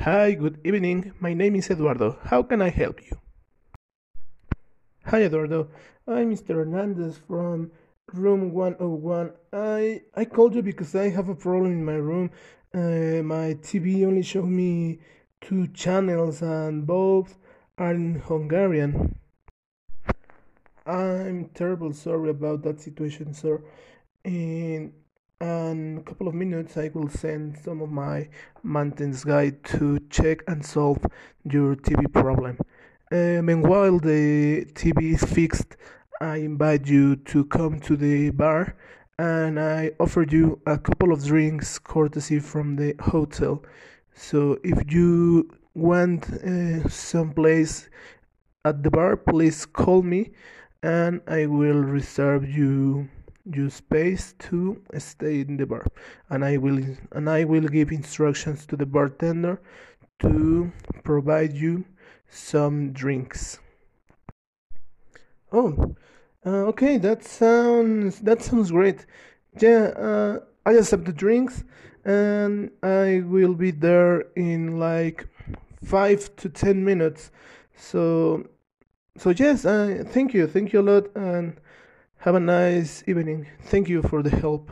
Hi, good evening. My name is Eduardo. How can I help you? Hi, Eduardo. I'm Mr. Hernandez from room 101. I I called you because I have a problem in my room. Uh, my TV only shows me two channels and both are in Hungarian. I'm terribly sorry about that situation, sir. In in a couple of minutes, I will send some of my maintenance guy to check and solve your TV problem. Uh, meanwhile, the TV is fixed. I invite you to come to the bar and I offered you a couple of drinks courtesy from the hotel. So if you want uh, someplace at the bar, please call me and I will reserve you you space to stay in the bar and I will and I will give instructions to the bartender to provide you some drinks. Oh, uh, okay, that sounds that sounds great. Yeah, uh, I accept the drinks, and I will be there in like five to ten minutes. So, so yes, uh, thank you, thank you a lot, and have a nice evening. Thank you for the help.